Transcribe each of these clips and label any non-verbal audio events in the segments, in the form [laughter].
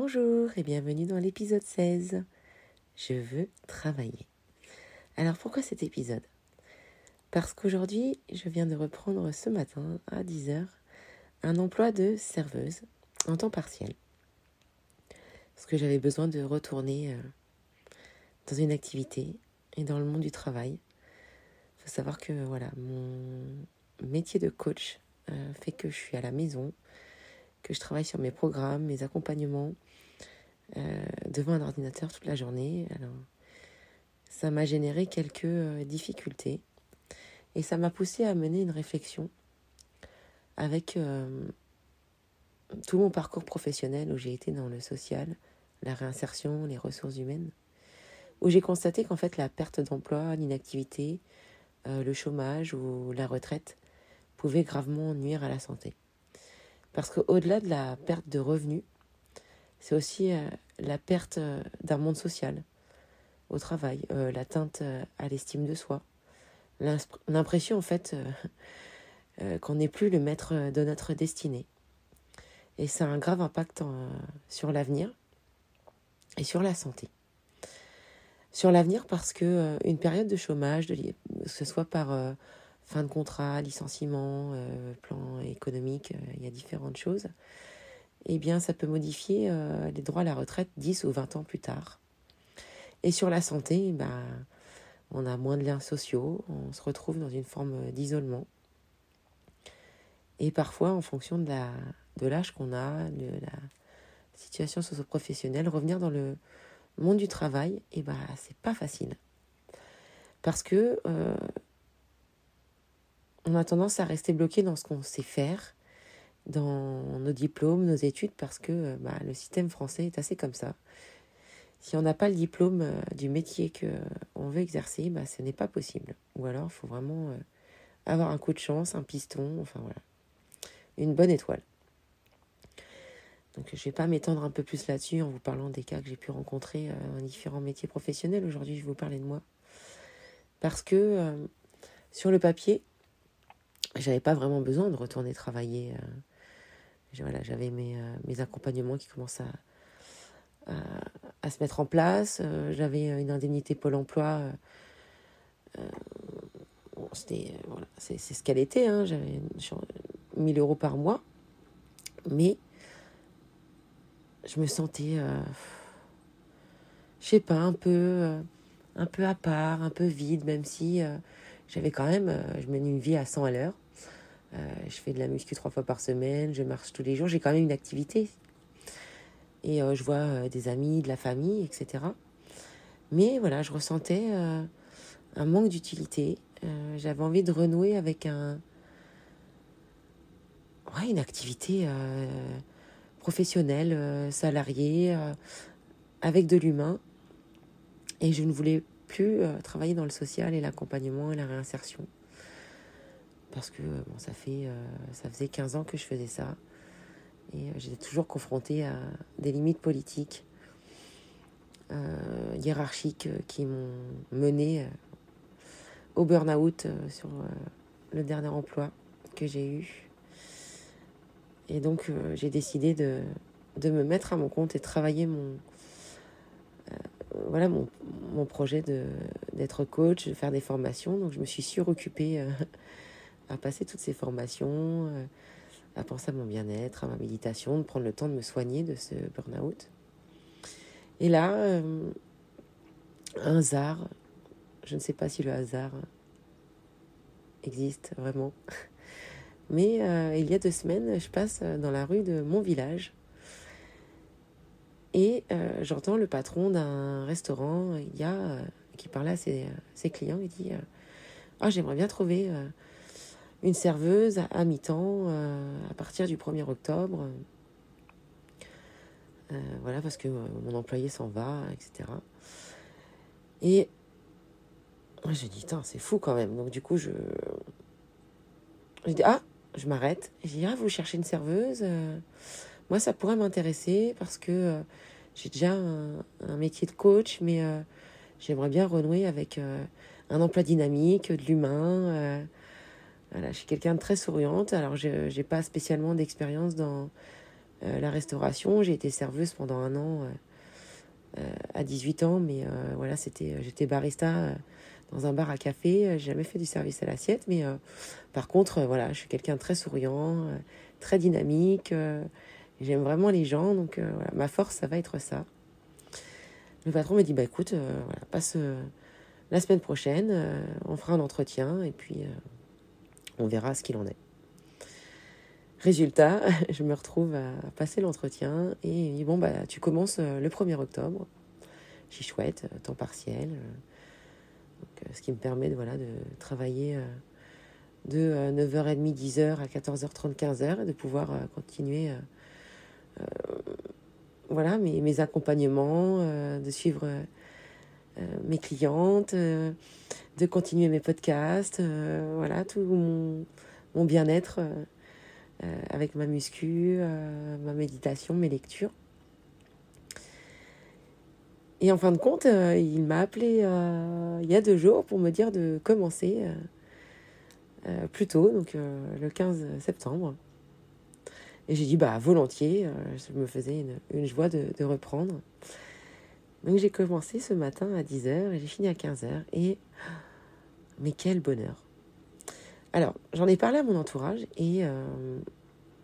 Bonjour et bienvenue dans l'épisode 16. Je veux travailler. Alors pourquoi cet épisode? Parce qu'aujourd'hui, je viens de reprendre ce matin à 10h un emploi de serveuse en temps partiel. Parce que j'avais besoin de retourner euh, dans une activité et dans le monde du travail. Il faut savoir que voilà, mon métier de coach euh, fait que je suis à la maison, que je travaille sur mes programmes, mes accompagnements, euh, devant un ordinateur toute la journée. Alors, ça m'a généré quelques euh, difficultés et ça m'a poussé à mener une réflexion avec euh, tout mon parcours professionnel où j'ai été dans le social, la réinsertion, les ressources humaines, où j'ai constaté qu'en fait la perte d'emploi, l'inactivité, le chômage ou la retraite pouvaient gravement nuire à la santé. Parce qu'au-delà de la perte de revenus, c'est aussi euh, la perte euh, d'un monde social au travail, euh, l'atteinte à l'estime de soi, l'impression en fait qu'on n'est plus le maître de notre destinée. Et ça a un grave impact sur l'avenir et sur la santé. Sur l'avenir parce que une période de chômage, que ce soit par fin de contrat, licenciement, plan économique, il y a différentes choses, eh bien, ça peut modifier euh, les droits à la retraite 10 ou 20 ans plus tard. Et sur la santé, ben, on a moins de liens sociaux, on se retrouve dans une forme d'isolement. Et parfois, en fonction de, de l'âge qu'on a, de la situation socio-professionnelle, revenir dans le monde du travail, eh ben, c'est pas facile. Parce que euh, on a tendance à rester bloqué dans ce qu'on sait faire dans nos diplômes, nos études, parce que euh, bah, le système français est assez comme ça. Si on n'a pas le diplôme euh, du métier qu'on veut exercer, bah, ce n'est pas possible. Ou alors, il faut vraiment euh, avoir un coup de chance, un piston, enfin voilà, une bonne étoile. Donc, je ne vais pas m'étendre un peu plus là-dessus en vous parlant des cas que j'ai pu rencontrer dans différents métiers professionnels. Aujourd'hui, je vais vous parler de moi. Parce que sur le papier, j'avais pas vraiment besoin de retourner travailler voilà, j'avais mes, euh, mes accompagnements qui commençaient à, à, se mettre en place. Euh, j'avais une indemnité Pôle emploi. Euh, c'était, voilà, c'est, ce qu'elle était. Hein. J'avais 1000 euros par mois. Mais je me sentais, je sais pas, un peu, un peu à part, un peu vide, même si j'avais quand même, je menais une vie à 100 à l'heure. Euh, je fais de la muscu trois fois par semaine, je marche tous les jours, j'ai quand même une activité. Et euh, je vois euh, des amis, de la famille, etc. Mais voilà, je ressentais un manque d'utilité. J'avais envie de renouer avec un, ouais, une activité professionnelle, salariée, avec de l'humain. Et je ne voulais plus travailler dans le social et l'accompagnement et la réinsertion parce que bon, ça, fait, euh, ça faisait 15 ans que je faisais ça. Et euh, j'étais toujours confrontée à des limites politiques, euh, hiérarchiques, qui m'ont mené au burn-out sur le dernier emploi que j'ai eu. Et donc, j'ai décidé de, de, me mettre à mon compte et travailler mon, voilà, mon, mon projet d'être coach, de faire des formations. Donc, je me suis suroccupée à passer toutes ces formations, à penser à mon bien-être, à ma méditation, de prendre le temps de me soigner de ce burn-out. Et là, un hasard, je ne sais pas si le hasard existe vraiment, [laughs] mais il y a deux semaines, je passe dans la rue de mon village et euh, j'entends le patron d'un restaurant euh, qui parlait à ses, clients et dit Ah, j'aimerais bien trouver euh, une serveuse à, mi-temps à partir du 1er octobre. voilà, parce que mon employé s'en va, etc. Et moi, je dis c'est fou quand même. Donc, du coup, je. Je dis Ah, je m'arrête. Je dis Ah, vous cherchez une serveuse moi, ça pourrait m'intéresser parce que euh, j'ai déjà un, métier de coach, mais euh, j'aimerais bien renouer avec euh, un emploi dynamique, de l'humain. Voilà, je suis quelqu'un de très souriante. Alors, je n'ai pas spécialement d'expérience dans la restauration. J'ai été serveuse pendant un an à 18 ans, mais voilà, c'était, j'étais barista dans un bar à café. J'ai jamais fait du service à l'assiette, mais par contre, voilà, je suis quelqu'un de très souriant, très dynamique. J'aime vraiment les gens, donc euh, voilà, ma force, ça va être ça. Le patron me dit, bah écoute, euh, voilà, passe euh, la semaine prochaine, on fera un entretien et puis on verra ce qu'il en est. Résultat, [laughs] je me retrouve à passer l'entretien et il dit, bon, bah tu commences le 1er octobre. J'y chouette, temps partiel. Donc, ce qui me permet de, voilà, de travailler de 9h30, 10h à 14h30, 15h et de pouvoir continuer euh, voilà, mes, accompagnements, euh, de suivre euh, mes clientes, de continuer mes podcasts, voilà, tout mon, bien-être avec ma muscu, ma méditation, mes lectures. Et en fin de compte, il m'a appelé il y a deux jours pour me dire de commencer plus tôt, donc le 15 septembre. Et j'ai dit, bah, volontiers, euh, ça me faisait une, joie de, reprendre. Donc j'ai commencé ce matin à 10h et j'ai fini à 15h. Et, [gasps] mais quel bonheur. Alors, j'en ai parlé à mon entourage et euh,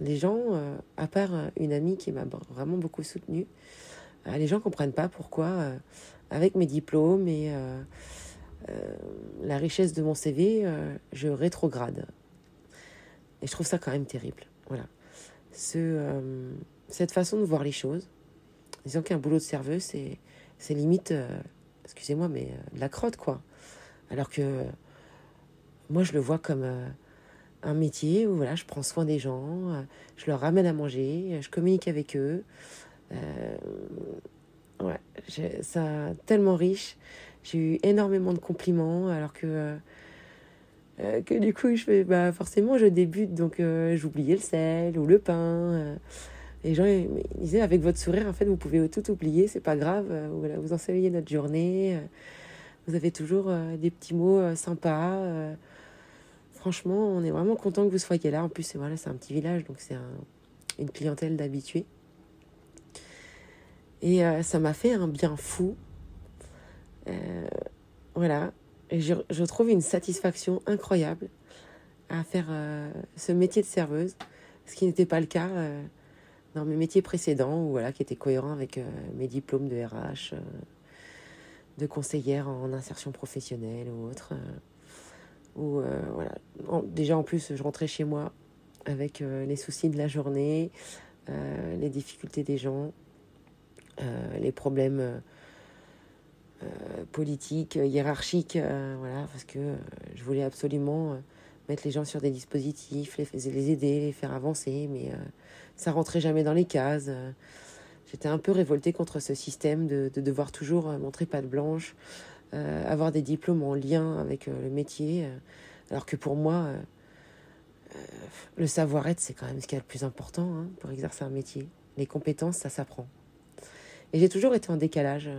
les gens, euh, à part une amie qui m'a vraiment beaucoup soutenue, les gens ne comprennent pas pourquoi, avec mes diplômes et la richesse de mon CV, je rétrograde. Et je trouve ça quand même terrible. Voilà ce, euh, cette façon de voir les choses, disant qu'un boulot de serveuse, c'est, c'est limite, euh, excusez-moi, mais euh, de la crotte, quoi. Alors que moi, je le vois comme un métier où voilà, je prends soin des gens, je leur ramène à manger, je communique avec eux. ouais, ça tellement riche. J'ai eu énormément de compliments, alors que euh, que du coup, je fais, bah, forcément, je débute, donc euh, j'oubliais le sel ou le pain. Euh. les gens ils disaient, avec votre sourire, en fait, vous pouvez tout oublier, c'est pas grave. voilà, vous enseignez notre journée. vous avez toujours des petits mots sympas. franchement, on est vraiment content que vous soyez là. En plus, voilà, c'est un petit village, donc c'est une clientèle d'habitués. Et ça m'a fait un bien fou. voilà, je, trouve une satisfaction incroyable à faire euh, ce métier de serveuse, ce qui n'était pas le cas euh, dans mes métiers précédents, voilà, qui étaient cohérents avec euh, mes diplômes de RH, de conseillère en insertion professionnelle ou autre. ou voilà, déjà en plus, je rentrais chez moi avec les soucis de la journée, les difficultés des gens, les problèmes euh, politique, euh, hiérarchique, euh, voilà, parce que je voulais absolument mettre les gens sur des dispositifs, les, les aider, les faire avancer, mais ça rentrait jamais dans les cases. J'étais un peu révoltée contre ce système de, de devoir toujours montrer patte blanche, avoir des diplômes en lien avec le métier, alors que pour moi, le savoir-être, c'est quand même ce qui est le plus important hein, pour exercer un métier. Les compétences, ça s'apprend. Et j'ai toujours été en décalage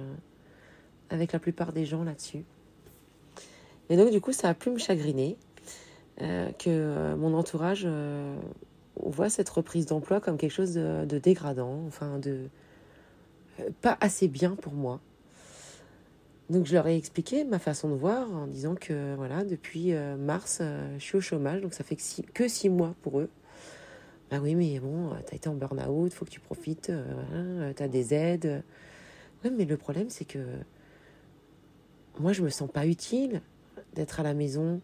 avec la plupart des gens là-dessus. Et donc, du coup, ça a pu me chagriner euh, que euh, mon entourage euh, voit cette reprise d'emploi comme quelque chose de, dégradant, enfin, de pas assez bien pour moi. Donc je leur ai expliqué ma façon de voir en disant que voilà, depuis euh, mars, euh, je suis au chômage, donc ça fait que six, mois pour eux. Ah oui, mais bon, t'as été en burn-out, faut que tu profites, euh, t'as des aides. Mais le problème, c'est que moi, je me sens pas utile d'être à la maison.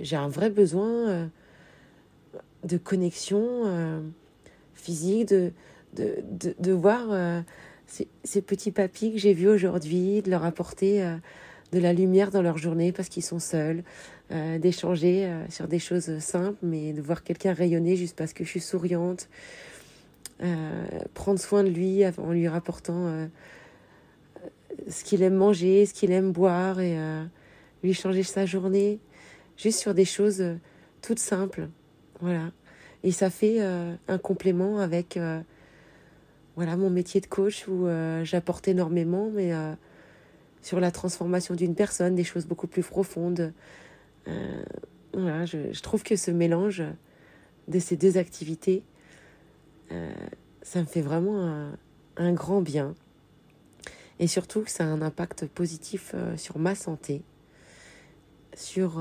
J'ai un vrai besoin de connexion physique, de, de, de, de voir ces, petits papis que j'ai vus aujourd'hui, de leur apporter euh, de la lumière dans leur journée parce qu'ils sont seuls, euh, d'échanger euh, sur des choses simples, mais de voir quelqu'un rayonner juste parce que je suis souriante, prendre soin de lui en lui rapportant ce qu'il aime manger, ce qu'il aime boire et lui changer sa journée, juste sur des choses toutes simples. Voilà. Et ça fait un complément avec voilà mon métier de coach où euh, j'apporte énormément, mais euh, sur la transformation d'une personne, des choses beaucoup plus profondes. Euh, voilà, je, trouve que ce mélange de ces deux activités, ça me fait vraiment un, grand bien. Et surtout que ça a un impact positif sur ma santé, sur...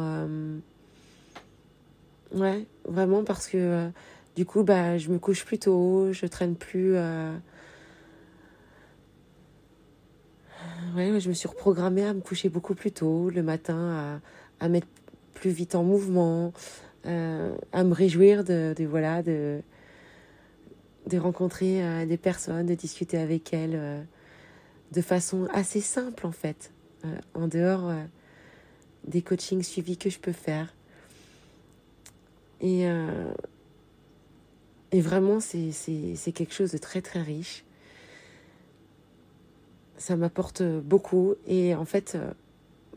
ouais, vraiment parce que du coup, bah, je me couche plus tôt, je traîne plus. Euh... Ouais, je me suis reprogrammée à me coucher beaucoup plus tôt le matin, à, à mettre plus vite en mouvement, euh, à me réjouir de, voilà de, de rencontrer euh, des personnes, de discuter avec elles euh, de façon assez simple en fait, en dehors des coachings suivis que je peux faire. Et et vraiment, c'est quelque chose de très très riche. Ça m'apporte beaucoup. Et en fait, euh,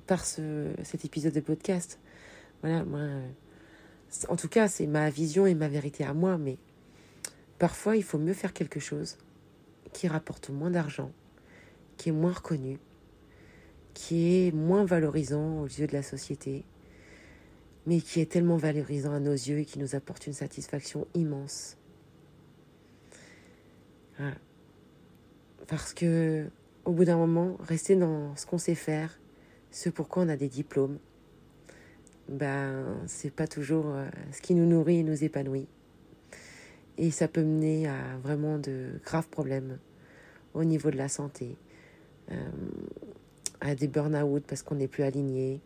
par ce, cet épisode de podcast, voilà, moi, en tout cas, c'est ma vision et ma vérité à moi, mais parfois, il faut mieux faire quelque chose qui rapporte moins d'argent, qui est moins reconnu, qui est moins valorisant aux yeux de la société, mais qui est tellement valorisant à nos yeux et qui nous apporte une satisfaction immense. Parce que au bout d'un moment, rester dans ce qu'on sait faire, ce pourquoi on a des diplômes, ben c'est pas toujours euh, ce qui nous nourrit et nous épanouit. Et ça peut mener à vraiment de graves problèmes au niveau de la santé, euh, à des burn-out parce qu'on n'est plus aligné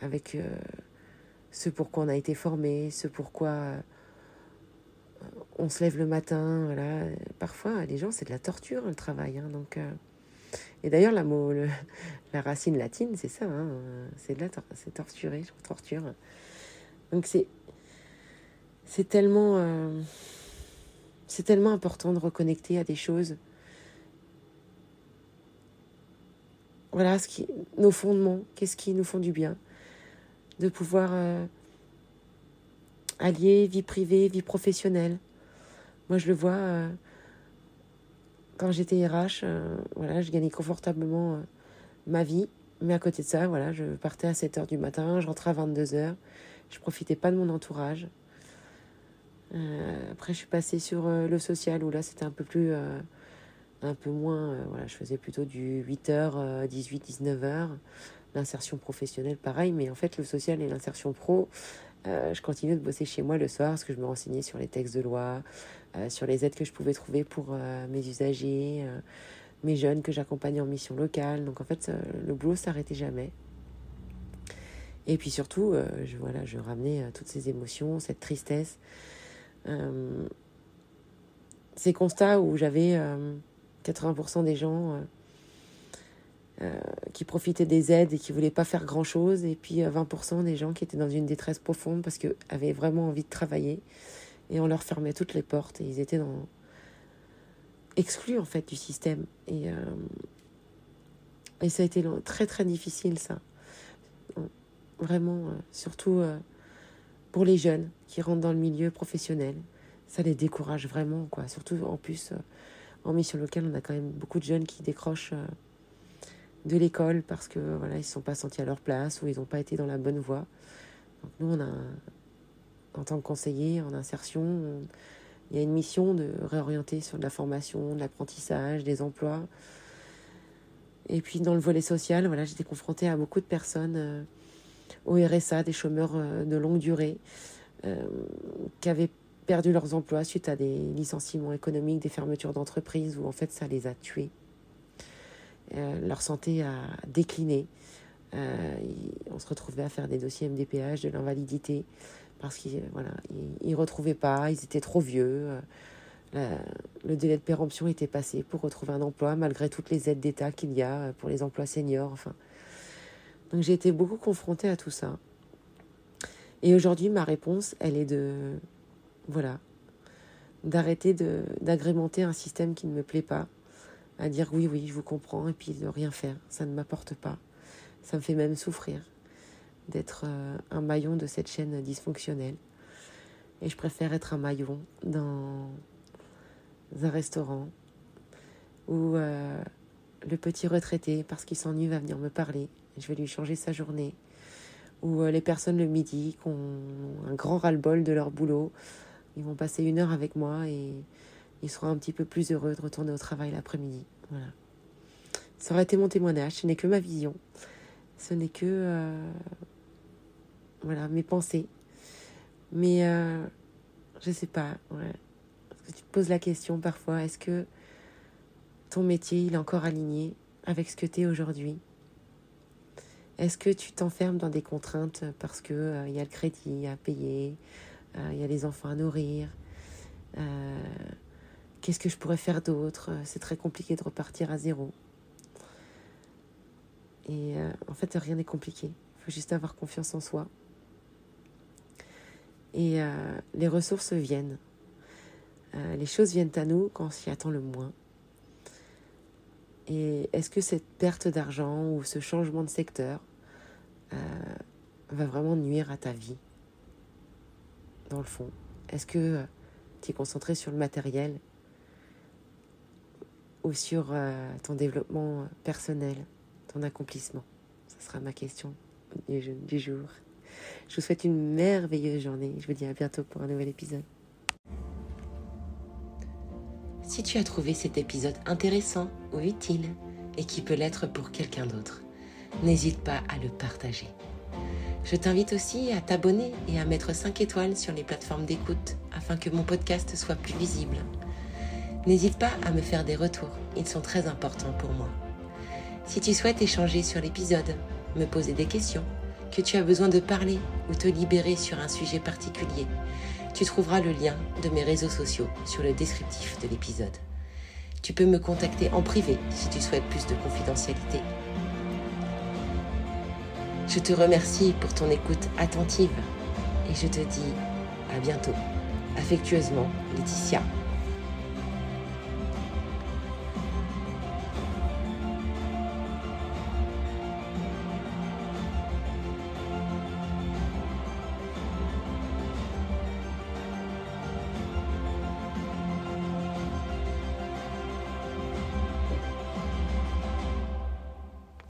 avec euh, ce pourquoi on a été formé, ce pourquoi on se lève le matin, voilà. Parfois, les gens, c'est de la torture, le travail. Hein, donc, euh. Et d'ailleurs, la, [laughs] la racine latine, c'est ça, hein, c'est de la c'est torturer, torture. Donc, c'est, c'est tellement, euh, c'est tellement important de reconnecter à des choses. Voilà, qui, nos fondements, qu'est-ce qui nous font du bien. De pouvoir euh, allier vie privée, vie professionnelle moi, je le vois euh, quand j'étais RH, euh, je gagnais confortablement ma vie. Mais à côté de ça, voilà, je partais à 7 h du matin, je rentrais à 22 h Je profitais pas de mon entourage. après, je suis passée sur le social où là, c'était un peu plus, un peu moins. voilà, je faisais plutôt du 8h, 18, 19h. L'insertion professionnelle, pareil. Mais en fait, le social et l'insertion pro, euh, je continuais de bosser chez moi le soir parce que je me renseignais sur les textes de loi, euh, sur les aides que je pouvais trouver pour euh, mes usagers, mes jeunes que j'accompagnais en mission locale. Donc en fait, le boulot s'arrêtait jamais. Et puis surtout, je, voilà, je ramenais toutes ces émotions, cette tristesse, ces constats où j'avais 80% des gens euh, qui profitaient des aides et qui voulaient pas faire grand chose, et puis 20% euh, des gens qui étaient dans une détresse profonde parce qu'ils avaient vraiment envie de travailler, et on leur fermait toutes les portes, et ils étaient dans exclus en fait du système. Et, euh, et ça a été très très difficile ça. Vraiment, surtout pour les jeunes qui rentrent dans le milieu professionnel. Ça les décourage vraiment, quoi. Surtout en plus, en mission locale, on a quand même beaucoup de jeunes qui décrochent de l'école parce que voilà ils ne sont pas sentis à leur place ou ils n'ont pas été dans la bonne voie. Nous en tant que conseiller en insertion, il y a une mission de réorienter sur de la formation, de l'apprentissage, des emplois. Et puis dans le volet social, voilà, j'étais confrontée à beaucoup de personnes au RSA, des chômeurs de longue durée, qui perdu leurs emplois suite à des licenciements économiques, des fermetures d'entreprises où en fait ça les a tués. Euh, leur santé a décliné. Euh, on se retrouvait à faire des dossiers MDPH, de l'invalidité, parce qu'ils voilà, ils, retrouvaient pas, ils étaient trop vieux. Euh, le délai de péremption était passé pour retrouver un emploi, malgré toutes les aides d'État qu'il y a pour les emplois seniors. Enfin. Donc j'ai été beaucoup confrontée à tout ça. Et aujourd'hui, ma réponse, elle est de voilà. D'arrêter d'agrémenter un système qui ne me plaît pas, à dire oui, oui, je vous comprends, et puis de rien faire. Ça ne m'apporte pas. Ça me fait même souffrir d'être euh, un maillon de cette chaîne dysfonctionnelle. Et je préfère être un maillon dans un restaurant où euh, le petit retraité, parce qu'il s'ennuie, va venir me parler. Je vais lui changer sa journée. Ou euh, les personnes le midi qui ont un grand ras-le-bol de leur boulot, ils vont passer une heure avec moi et ils seront un petit peu plus heureux de retourner au travail l'après-midi. Voilà. Ça aurait été mon témoignage. Ce n'est que ma vision. Ce n'est que euh, voilà mes pensées. Mais euh, je sais pas. Parce que tu te poses la question parfois. Est-ce que ton métier il est encore aligné avec ce que tu es aujourd'hui? Est-ce que tu t'enfermes dans des contraintes parce que euh, y a le crédit à payer, il y a les enfants à nourrir. Euh, qu'est-ce que je pourrais faire d'autre? C'est très compliqué de repartir à zéro. Et euh, en fait, rien n'est compliqué. Il faut juste avoir confiance en soi. Et les ressources viennent. les choses viennent à nous quand on s'y attend le moins. Et est-ce que cette perte d'argent ou ce changement de secteur va vraiment nuire à ta vie? Dans le fond Est-ce que euh, tu es concentré sur le matériel ou sur euh, ton développement personnel, ton accomplissement? Ce sera ma question du jour. Je vous souhaite une merveilleuse journée. Je vous dis à bientôt pour un nouvel épisode. Si tu as trouvé cet épisode intéressant ou utile et qui peut l'être pour quelqu'un d'autre, n'hésite pas à le partager. Je t'invite aussi à t'abonner et à mettre 5 étoiles sur les plateformes d'écoute afin que mon podcast soit plus visible. N'hésite pas à me faire des retours, ils sont très importants pour moi. Si tu souhaites échanger sur l'épisode, me poser des questions, que tu as besoin de parler ou te libérer sur un sujet particulier, tu trouveras le lien de mes réseaux sociaux sur le descriptif de l'épisode. Tu peux me contacter en privé si tu souhaites plus de confidentialité je te remercie pour ton écoute attentive et je te dis à bientôt. Affectueusement, Laetitia.